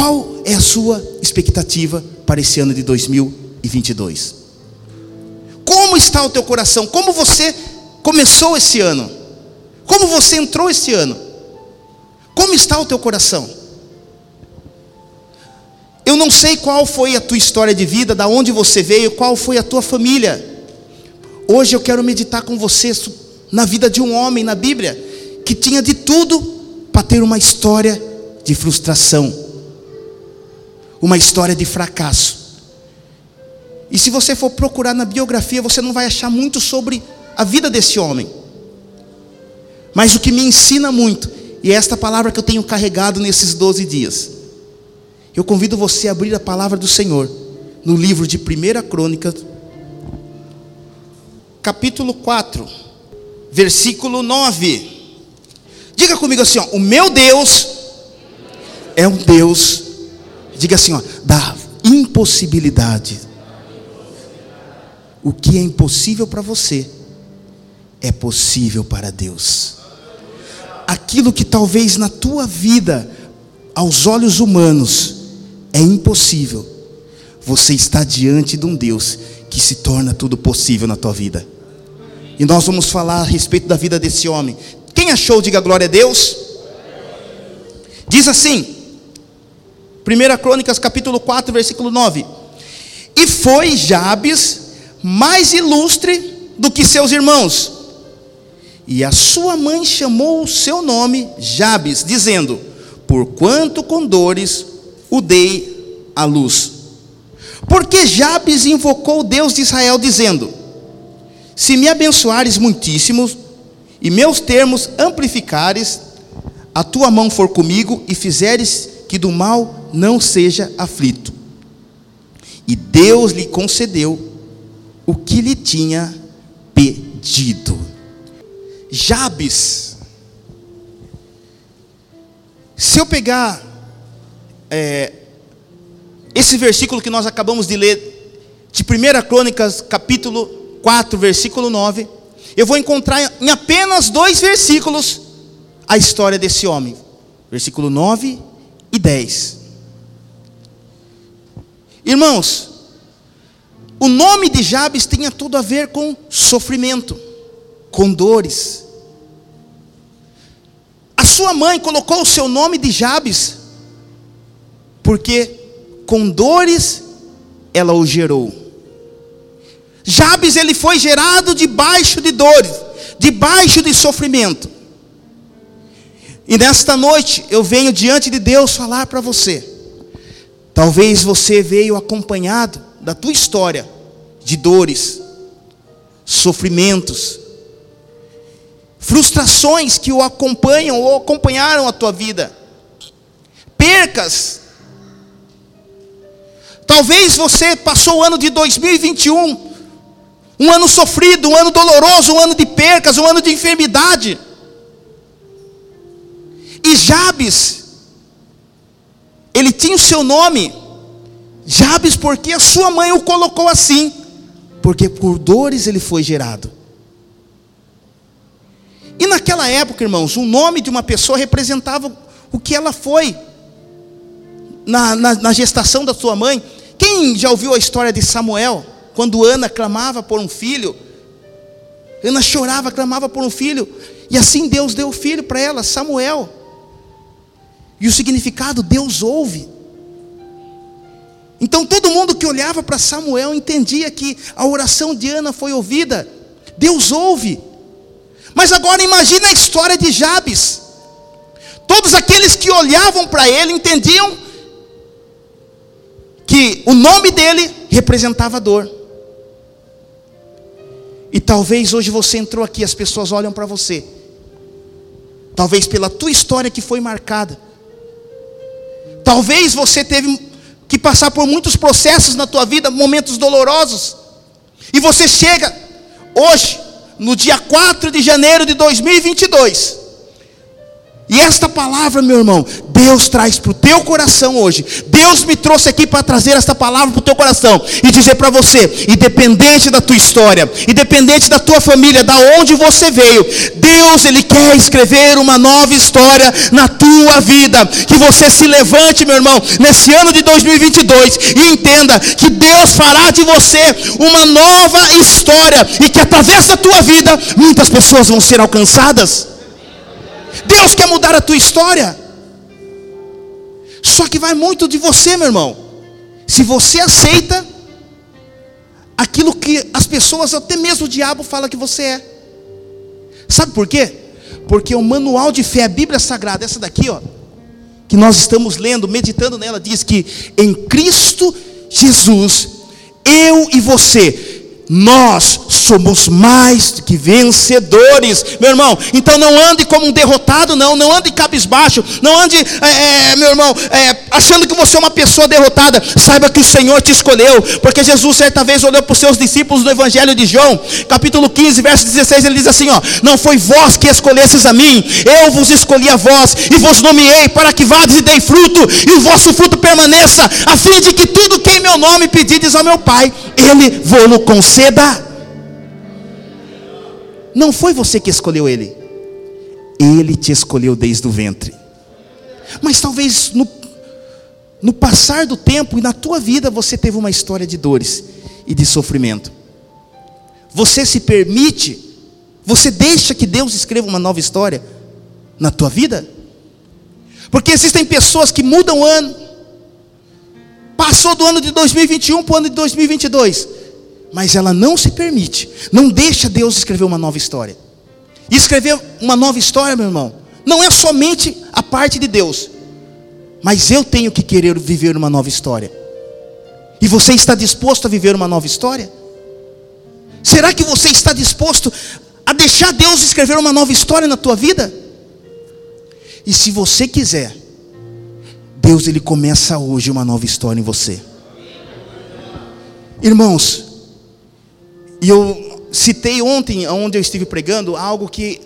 Qual é a sua expectativa para esse ano de 2022? Como está o teu coração? Como você começou esse ano? Como você entrou esse ano? Como está o teu coração? Eu não sei qual foi a tua história de vida, da onde você veio, qual foi a tua família. Hoje eu quero meditar com você na vida de um homem na Bíblia que tinha de tudo para ter uma história de frustração, uma história de fracasso. E se você for procurar na biografia, você não vai achar muito sobre a vida desse homem. Mas o que me ensina muito, e é esta palavra que eu tenho carregado nesses 12 dias, eu convido você a abrir a palavra do Senhor no livro de 1 Crônicas, capítulo 4, versículo 9. Diga comigo assim: ó, o meu Deus é um Deus, diga assim, ó, da impossibilidade. O que é impossível para você é possível para Deus. Aquilo que talvez na tua vida, aos olhos humanos, é impossível, você está diante de um Deus que se torna tudo possível na tua vida. E nós vamos falar a respeito da vida desse homem. Quem achou, diga glória a Deus. Diz assim, 1 Crônicas capítulo 4, versículo 9. E foi Jabes mais ilustre do que seus irmãos. E a sua mãe chamou o seu nome Jabes, dizendo: Porquanto com dores o dei à luz. Porque Jabes invocou o Deus de Israel, dizendo: Se me abençoares muitíssimo, e meus termos amplificares, a tua mão for comigo, e fizeres que do mal não seja aflito. E Deus lhe concedeu o que lhe tinha pedido. Jabes. Se eu pegar é, esse versículo que nós acabamos de ler, de 1 Crônicas, capítulo 4, versículo 9, eu vou encontrar em apenas dois versículos a história desse homem. Versículo 9 e 10. Irmãos, o nome de Jabes tinha tudo a ver com sofrimento, com dores. A sua mãe colocou o seu nome de Jabes, porque com dores ela o gerou. Jabes ele foi gerado debaixo de dores, debaixo de sofrimento. E nesta noite eu venho diante de Deus falar para você. Talvez você veio acompanhado da tua história de dores, sofrimentos, frustrações que o acompanham ou acompanharam a tua vida, percas. Talvez você passou o ano de 2021, um ano sofrido, um ano doloroso, um ano de percas, um ano de enfermidade. E Jabes, ele tinha o seu nome, Jabes, porque a sua mãe o colocou assim, porque por dores ele foi gerado. E naquela época, irmãos, o nome de uma pessoa representava o que ela foi na, na, na gestação da sua mãe. Quem já ouviu a história de Samuel, quando Ana clamava por um filho? Ana chorava, clamava por um filho, e assim Deus deu o filho para ela, Samuel. E o significado, Deus ouve. Então todo mundo que olhava para Samuel entendia que a oração de Ana foi ouvida. Deus ouve. Mas agora imagine a história de Jabes. Todos aqueles que olhavam para ele entendiam que o nome dele representava dor. E talvez hoje você entrou aqui, as pessoas olham para você. Talvez pela tua história que foi marcada. Talvez você teve que passar por muitos processos na tua vida, momentos dolorosos. E você chega hoje, no dia 4 de janeiro de 2022. E esta palavra, meu irmão, Deus traz para o teu coração hoje. Deus me trouxe aqui para trazer essa palavra para o teu coração e dizer para você, independente da tua história, independente da tua família, da onde você veio, Deus ele quer escrever uma nova história na tua vida. Que você se levante, meu irmão, nesse ano de 2022 e entenda que Deus fará de você uma nova história e que através da tua vida muitas pessoas vão ser alcançadas. Deus quer mudar a tua história. Só que vai muito de você, meu irmão. Se você aceita aquilo que as pessoas, até mesmo o diabo, fala que você é. Sabe por quê? Porque o manual de fé, a Bíblia Sagrada, essa daqui, ó, que nós estamos lendo, meditando nela, diz que em Cristo Jesus, eu e você nós somos mais que vencedores, meu irmão. Então não ande como um derrotado, não. Não ande cabisbaixo. Não ande, é, é, meu irmão, é, achando que você é uma pessoa derrotada. Saiba que o Senhor te escolheu. Porque Jesus certa vez olhou para os seus discípulos no Evangelho de João, capítulo 15, verso 16. Ele diz assim: ó, Não foi vós que escolhestes a mim, eu vos escolhi a vós e vos nomeei para que vades e dei fruto e o vosso fruto permaneça, a fim de que tudo que em meu nome pedides ao meu Pai, Ele vos conceda conceda. Não foi você que escolheu ele, ele te escolheu desde o ventre. Mas talvez no, no passar do tempo e na tua vida você teve uma história de dores e de sofrimento. Você se permite, você deixa que Deus escreva uma nova história na tua vida? Porque existem pessoas que mudam o ano, passou do ano de 2021 para o ano de 2022 mas ela não se permite, não deixa Deus escrever uma nova história. E escrever uma nova história, meu irmão, não é somente a parte de Deus, mas eu tenho que querer viver uma nova história. E você está disposto a viver uma nova história? Será que você está disposto a deixar Deus escrever uma nova história na tua vida? E se você quiser, Deus ele começa hoje uma nova história em você. Irmãos, e eu citei ontem, onde eu estive pregando, algo que,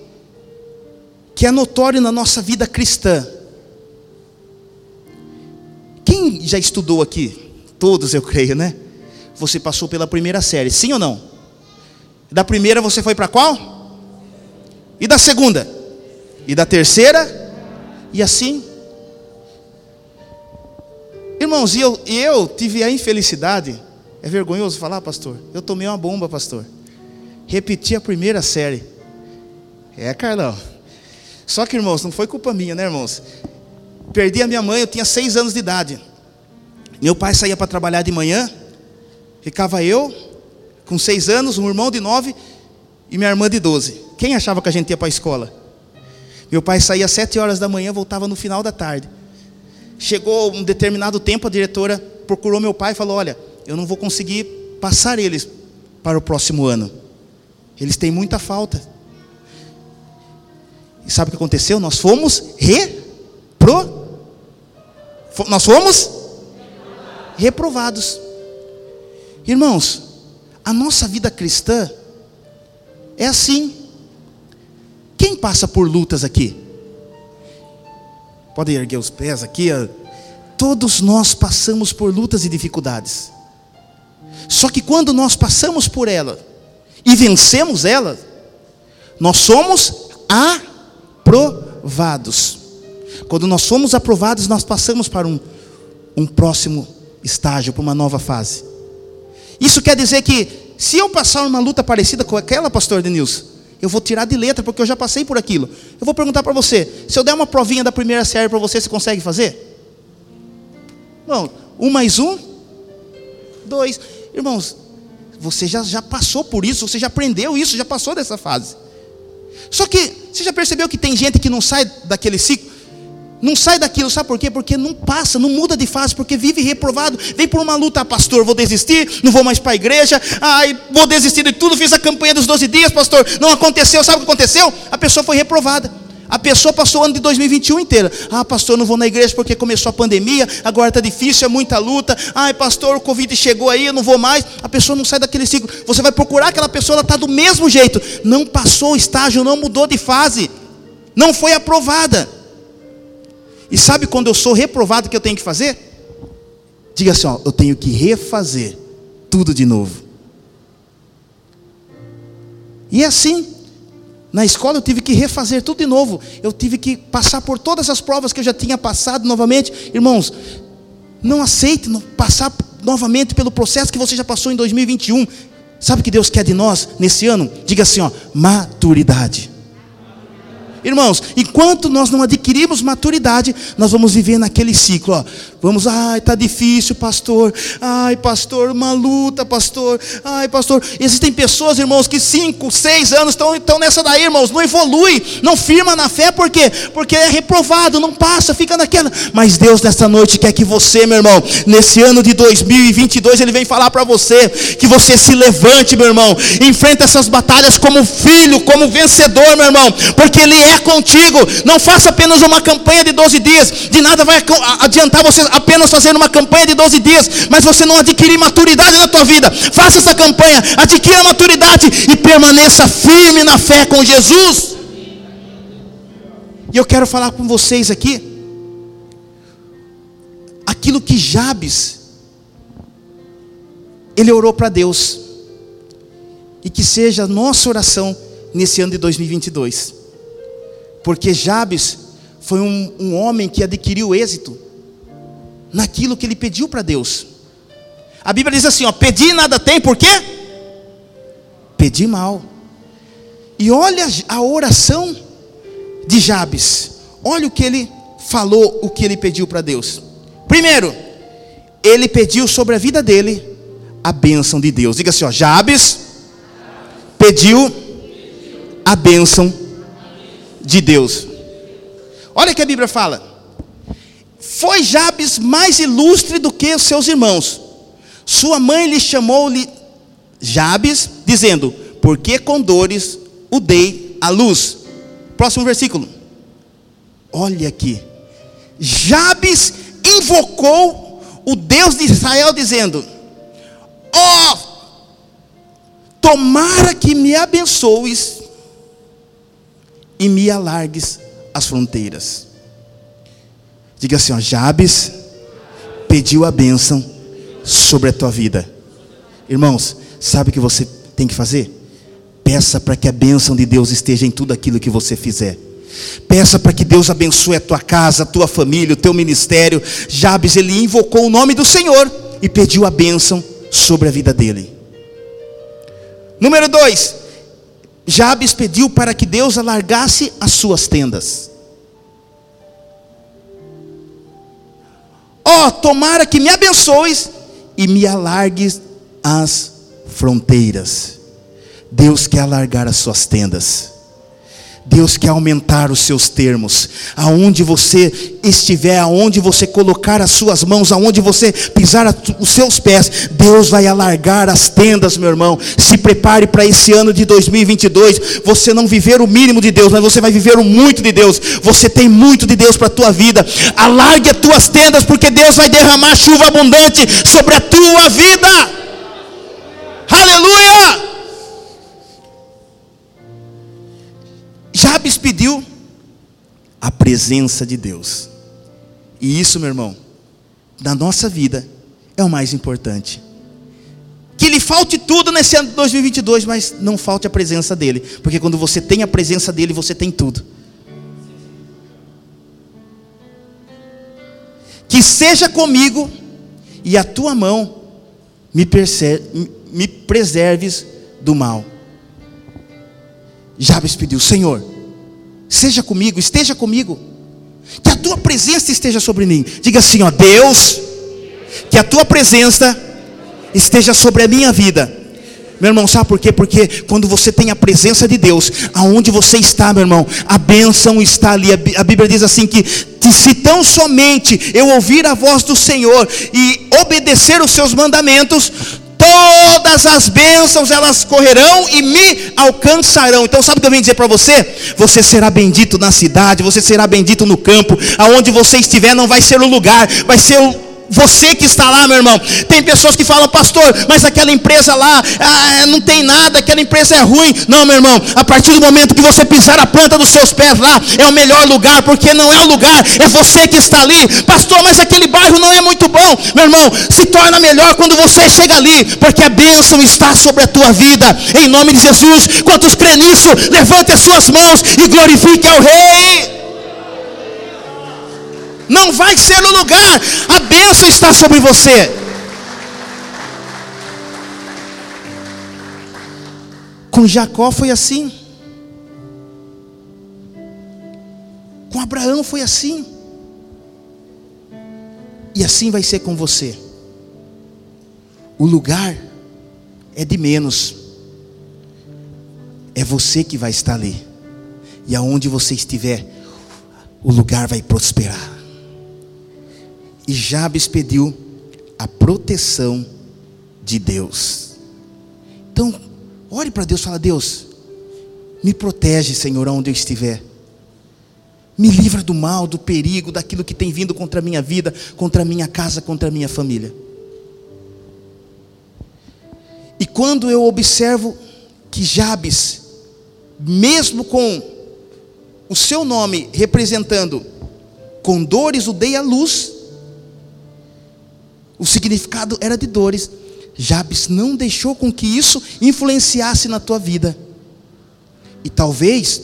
que é notório na nossa vida cristã. Quem já estudou aqui? Todos, eu creio, né? Você passou pela primeira série, sim ou não? Da primeira você foi para qual? E da segunda? E da terceira? E assim? Irmãos, e eu, eu tive a infelicidade é vergonhoso falar, pastor? Eu tomei uma bomba, pastor. Repeti a primeira série. É, Carlão. Só que, irmãos, não foi culpa minha, né, irmãos? Perdi a minha mãe, eu tinha seis anos de idade. Meu pai saía para trabalhar de manhã, ficava eu, com seis anos, um irmão de nove e minha irmã de doze. Quem achava que a gente ia para a escola? Meu pai saía às sete horas da manhã, voltava no final da tarde. Chegou um determinado tempo, a diretora procurou meu pai e falou: Olha, eu não vou conseguir passar eles para o próximo ano. Eles têm muita falta. E sabe o que aconteceu? Nós fomos repro nós fomos reprovados. Irmãos, a nossa vida cristã é assim. Quem passa por lutas aqui? Pode erguer os pés aqui. Todos nós passamos por lutas e dificuldades. Só que quando nós passamos por ela e vencemos ela, nós somos aprovados. Quando nós somos aprovados, nós passamos para um, um próximo estágio, para uma nova fase. Isso quer dizer que, se eu passar uma luta parecida com aquela, pastor Denilson, eu vou tirar de letra, porque eu já passei por aquilo. Eu vou perguntar para você: se eu der uma provinha da primeira série para você, você consegue fazer? Bom, um mais um, dois. Irmãos, você já, já passou por isso, você já aprendeu isso, já passou dessa fase. Só que, você já percebeu que tem gente que não sai daquele ciclo? Não sai daquilo, sabe por quê? Porque não passa, não muda de fase, porque vive reprovado, vem por uma luta, ah, pastor, vou desistir, não vou mais para a igreja, ai, vou desistir de tudo, fiz a campanha dos 12 dias, pastor, não aconteceu, sabe o que aconteceu? A pessoa foi reprovada. A pessoa passou o ano de 2021 inteiro. Ah, pastor, não vou na igreja porque começou a pandemia, agora está difícil, é muita luta. Ai, pastor, o Covid chegou aí, eu não vou mais. A pessoa não sai daquele ciclo. Você vai procurar aquela pessoa, ela está do mesmo jeito. Não passou o estágio, não mudou de fase. Não foi aprovada. E sabe quando eu sou reprovado o que eu tenho que fazer? Diga assim, ó, eu tenho que refazer tudo de novo. E é assim, na escola eu tive que refazer tudo de novo. Eu tive que passar por todas as provas que eu já tinha passado novamente. Irmãos, não aceite passar novamente pelo processo que você já passou em 2021. Sabe o que Deus quer de nós nesse ano? Diga assim, ó, maturidade. Irmãos, enquanto nós não adquirimos maturidade, nós vamos viver naquele ciclo. Ó. Vamos, ai, está difícil, pastor. Ai, pastor, uma luta, pastor. Ai, pastor. Existem pessoas, irmãos, que cinco, seis anos estão, nessa daí, irmãos. Não evolui, não firma na fé, por quê? Porque é reprovado, não passa, fica naquela. Mas Deus, nessa noite, quer que você, meu irmão, nesse ano de 2022, Ele vem falar para você que você se levante, meu irmão. Enfrenta essas batalhas como filho, como vencedor, meu irmão. Porque Ele é contigo. Não faça apenas uma campanha de 12 dias. De nada vai adiantar você apenas fazer uma campanha de 12 dias, mas você não adquirir maturidade na tua vida. Faça essa campanha, adquira maturidade e permaneça firme na fé com Jesus. E eu quero falar com vocês aqui aquilo que Jabes ele orou para Deus. E que seja a nossa oração nesse ano de 2022 porque Jabes foi um, um homem que adquiriu êxito naquilo que ele pediu para Deus. A Bíblia diz assim: ó, pedi nada tem, por quê? Pedi mal. E olha a oração de Jabes. Olha o que ele falou, o que ele pediu para Deus. Primeiro, ele pediu sobre a vida dele a bênção de Deus. Diga assim, ó, Jabes pediu a bênção de Deus. Olha o que a Bíblia fala. Foi Jabes mais ilustre do que os seus irmãos. Sua mãe lhe chamou-lhe Jabes, dizendo: Porque com dores o dei à luz. Próximo versículo. Olha aqui. Jabes invocou o Deus de Israel, dizendo: Ó, oh, tomara que me abençoes e me alargues as fronteiras. Diga assim, ó, Jabes pediu a bênção sobre a tua vida. Irmãos, sabe o que você tem que fazer? Peça para que a bênção de Deus esteja em tudo aquilo que você fizer. Peça para que Deus abençoe a tua casa, a tua família, o teu ministério. Jabes, ele invocou o nome do Senhor e pediu a bênção sobre a vida dele. Número dois, Jabes pediu para que Deus alargasse as suas tendas. Ó, oh, tomara que me abençoes e me alargues as fronteiras. Deus quer alargar as suas tendas. Deus quer aumentar os seus termos. Aonde você estiver, aonde você colocar as suas mãos, aonde você pisar os seus pés, Deus vai alargar as tendas, meu irmão. Se prepare para esse ano de 2022. Você não viver o mínimo de Deus, mas você vai viver o muito de Deus. Você tem muito de Deus para a tua vida. Alargue as tuas tendas, porque Deus vai derramar chuva abundante sobre a tua vida. Aleluia! Jabes pediu a presença de Deus. E isso, meu irmão, na nossa vida é o mais importante. Que lhe falte tudo nesse ano de 2022, mas não falte a presença dele, porque quando você tem a presença dele, você tem tudo. Que seja comigo e a tua mão me, me preserves do mal. Jabes pediu: Senhor, seja comigo, esteja comigo, que a tua presença esteja sobre mim. Diga assim: ó, Deus, que a tua presença esteja sobre a minha vida. Meu irmão, sabe por quê? Porque quando você tem a presença de Deus, aonde você está, meu irmão, a bênção está ali. A Bíblia diz assim que se tão somente eu ouvir a voz do Senhor e obedecer os seus mandamentos, todas as bênçãos elas correrão e me alcançarão. Então, sabe o que eu vim dizer para você? Você será bendito na cidade, você será bendito no campo, aonde você estiver, não vai ser o lugar, vai ser o você que está lá, meu irmão. Tem pessoas que falam, pastor, mas aquela empresa lá ah, não tem nada, aquela empresa é ruim. Não, meu irmão, a partir do momento que você pisar a planta dos seus pés lá, é o melhor lugar, porque não é o lugar, é você que está ali. Pastor, mas aquele bairro não é muito bom. Meu irmão, se torna melhor quando você chega ali, porque a bênção está sobre a tua vida. Em nome de Jesus, quantos crê nisso, levante as suas mãos e glorifique ao Rei. Não vai ser o lugar, a bênção está sobre você. Com Jacó foi assim. Com Abraão foi assim. E assim vai ser com você. O lugar é de menos. É você que vai estar ali. E aonde você estiver, o lugar vai prosperar. E Jabes pediu a proteção de Deus. Então, ore para Deus, fala: Deus, me protege, Senhor, onde eu estiver. Me livra do mal, do perigo, daquilo que tem vindo contra a minha vida, contra a minha casa, contra a minha família. E quando eu observo que Jabes, mesmo com o seu nome representando com dores o dei a luz, o significado era de dores. Jabes não deixou com que isso influenciasse na tua vida. E talvez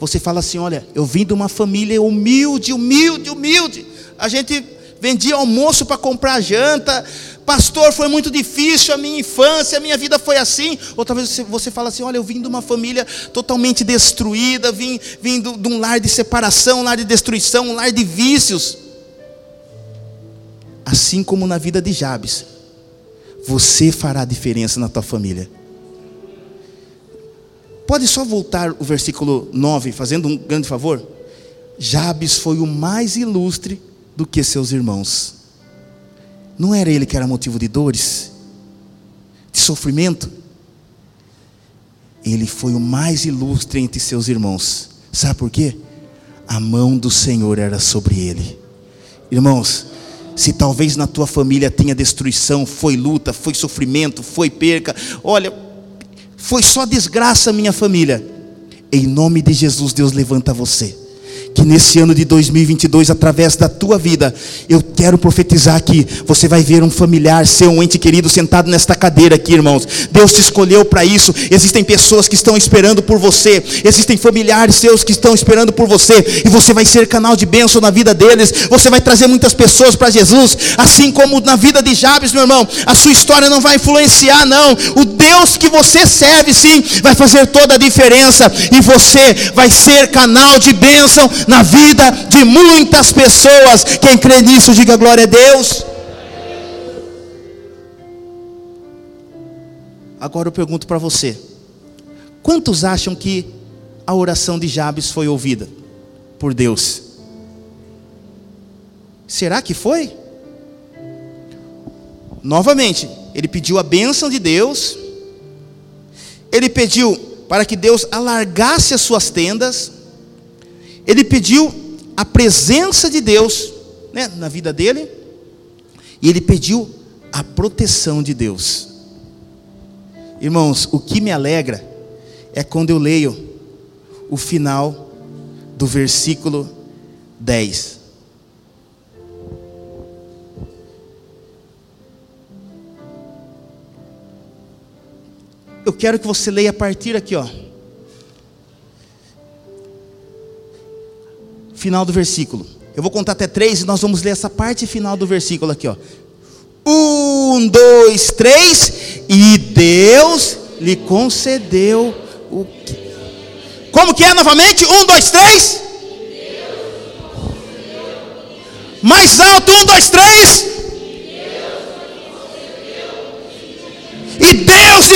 você fale assim: olha, eu vim de uma família humilde, humilde, humilde. A gente vendia almoço para comprar janta. Pastor, foi muito difícil a minha infância, a minha vida foi assim. Ou talvez você, fale assim: olha, eu vim de uma família totalmente destruída, vim, vim de um lar de separação, um lar de destruição, um lar de vícios assim como na vida de Jabes, você fará diferença na tua família. Pode só voltar o versículo 9, fazendo um grande favor? Jabes foi o mais ilustre do que seus irmãos. Não era ele que era motivo de dores, de sofrimento? Ele foi o mais ilustre entre seus irmãos. Sabe por quê? A mão do Senhor era sobre ele. Irmãos, se talvez na tua família tenha destruição, foi luta, foi sofrimento, foi perca, olha, foi só desgraça minha família. Em nome de Jesus, Deus levanta você que nesse ano de 2022, através da tua vida, eu quero profetizar que você vai ver um familiar, seu um ente querido sentado nesta cadeira aqui, irmãos. Deus te escolheu para isso. Existem pessoas que estão esperando por você, existem familiares seus que estão esperando por você, e você vai ser canal de bênção na vida deles. Você vai trazer muitas pessoas para Jesus, assim como na vida de Jabes, meu irmão. A sua história não vai influenciar, não. O Deus que você serve, sim, vai fazer toda a diferença, e você vai ser canal de bênção na vida de muitas pessoas. Quem crê nisso, diga glória a Deus. Agora eu pergunto para você: quantos acham que a oração de Jabes foi ouvida por Deus? Será que foi? Novamente, ele pediu a bênção de Deus, ele pediu para que Deus alargasse as suas tendas, ele pediu a presença de Deus né, na vida dele, e ele pediu a proteção de Deus. Irmãos, o que me alegra é quando eu leio o final do versículo 10. Eu quero que você leia a partir aqui, ó. Final do versículo. Eu vou contar até três e nós vamos ler essa parte final do versículo aqui, ó. Um, dois, três. E Deus lhe concedeu o que? Como que é novamente? Um, dois, três. Mais alto, um, dois, três.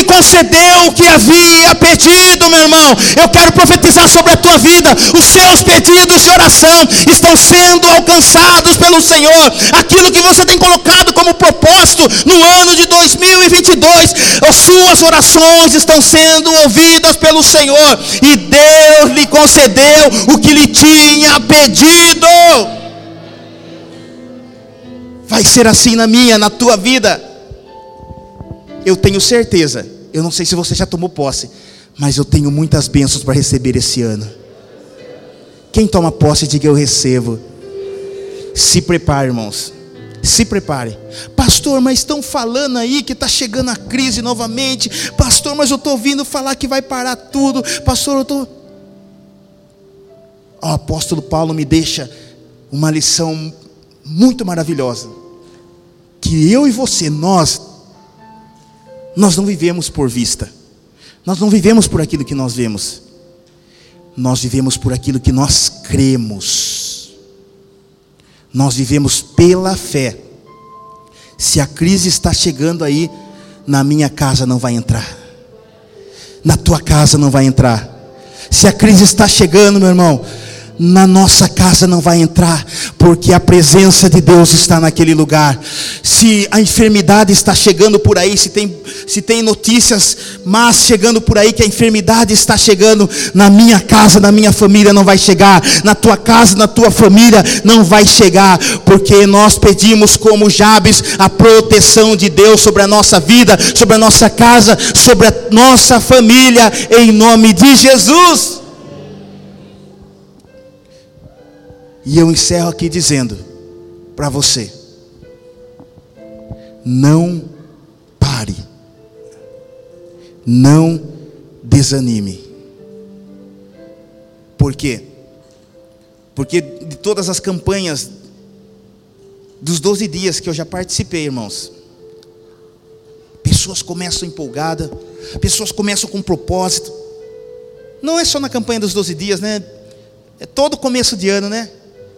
Concedeu o que havia pedido, meu irmão. Eu quero profetizar sobre a tua vida. Os seus pedidos de oração estão sendo alcançados pelo Senhor. Aquilo que você tem colocado como propósito no ano de 2022, as suas orações estão sendo ouvidas pelo Senhor. E Deus lhe concedeu o que lhe tinha pedido. Vai ser assim na minha, na tua vida. Eu tenho certeza. Eu não sei se você já tomou posse, mas eu tenho muitas bênçãos para receber esse ano. Quem toma posse, diga eu recebo. Se prepare, irmãos. Se prepare. Pastor, mas estão falando aí que está chegando a crise novamente. Pastor, mas eu estou ouvindo falar que vai parar tudo. Pastor, eu estou. Tô... O apóstolo Paulo me deixa uma lição muito maravilhosa. Que eu e você, nós, nós não vivemos por vista. Nós não vivemos por aquilo que nós vemos. Nós vivemos por aquilo que nós cremos. Nós vivemos pela fé. Se a crise está chegando aí, na minha casa não vai entrar. Na tua casa não vai entrar. Se a crise está chegando, meu irmão, na nossa casa não vai entrar, porque a presença de Deus está naquele lugar. Se a enfermidade está chegando por aí, se tem, se tem notícias más chegando por aí, que a enfermidade está chegando, na minha casa, na minha família não vai chegar, na tua casa, na tua família não vai chegar, porque nós pedimos como Jabes a proteção de Deus sobre a nossa vida, sobre a nossa casa, sobre a nossa família, em nome de Jesus. E eu encerro aqui dizendo para você: não pare, não desanime. Por quê? Porque de todas as campanhas dos 12 dias que eu já participei, irmãos, pessoas começam empolgadas, pessoas começam com propósito. Não é só na campanha dos 12 dias, né? É todo começo de ano, né?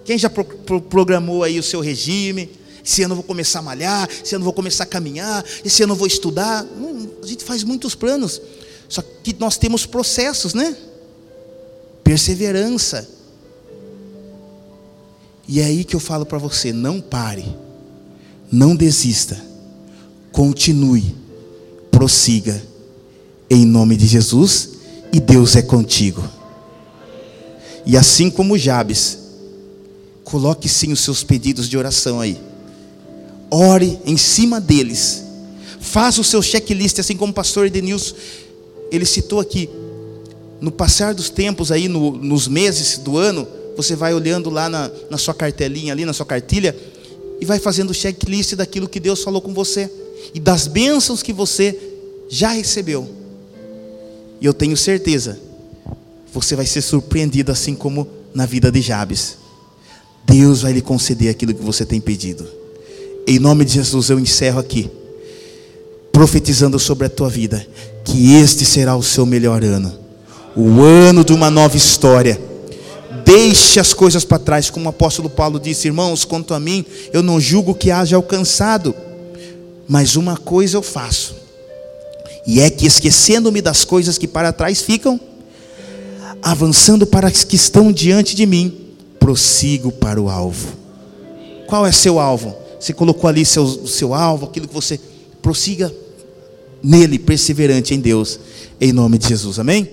Quem já pro, pro, programou aí o seu regime? Esse ano eu vou começar a malhar, esse ano eu vou começar a caminhar, esse ano eu vou estudar. Hum, a gente faz muitos planos. Só que nós temos processos, né? Perseverança. E é aí que eu falo para você: não pare, não desista, continue, prossiga, em nome de Jesus, e Deus é contigo. E assim como Jabes, Coloque sim os seus pedidos de oração aí. Ore em cima deles. Faça o seu checklist, assim como o pastor Edenilson, ele citou aqui. No passar dos tempos aí, no, nos meses do ano, você vai olhando lá na, na sua cartelinha, ali na sua cartilha, e vai fazendo o checklist daquilo que Deus falou com você. E das bênçãos que você já recebeu. E eu tenho certeza, você vai ser surpreendido assim como na vida de Jabes. Deus vai lhe conceder aquilo que você tem pedido. Em nome de Jesus, eu encerro aqui, profetizando sobre a tua vida, que este será o seu melhor ano, o ano de uma nova história. Deixe as coisas para trás, como o apóstolo Paulo disse, irmãos, quanto a mim, eu não julgo que haja alcançado, mas uma coisa eu faço, e é que esquecendo-me das coisas que para trás ficam, avançando para as que estão diante de mim, prossigo para o alvo. Qual é seu alvo? Você colocou ali seu, seu alvo, aquilo que você prossiga nele, perseverante em Deus, em nome de Jesus, amém?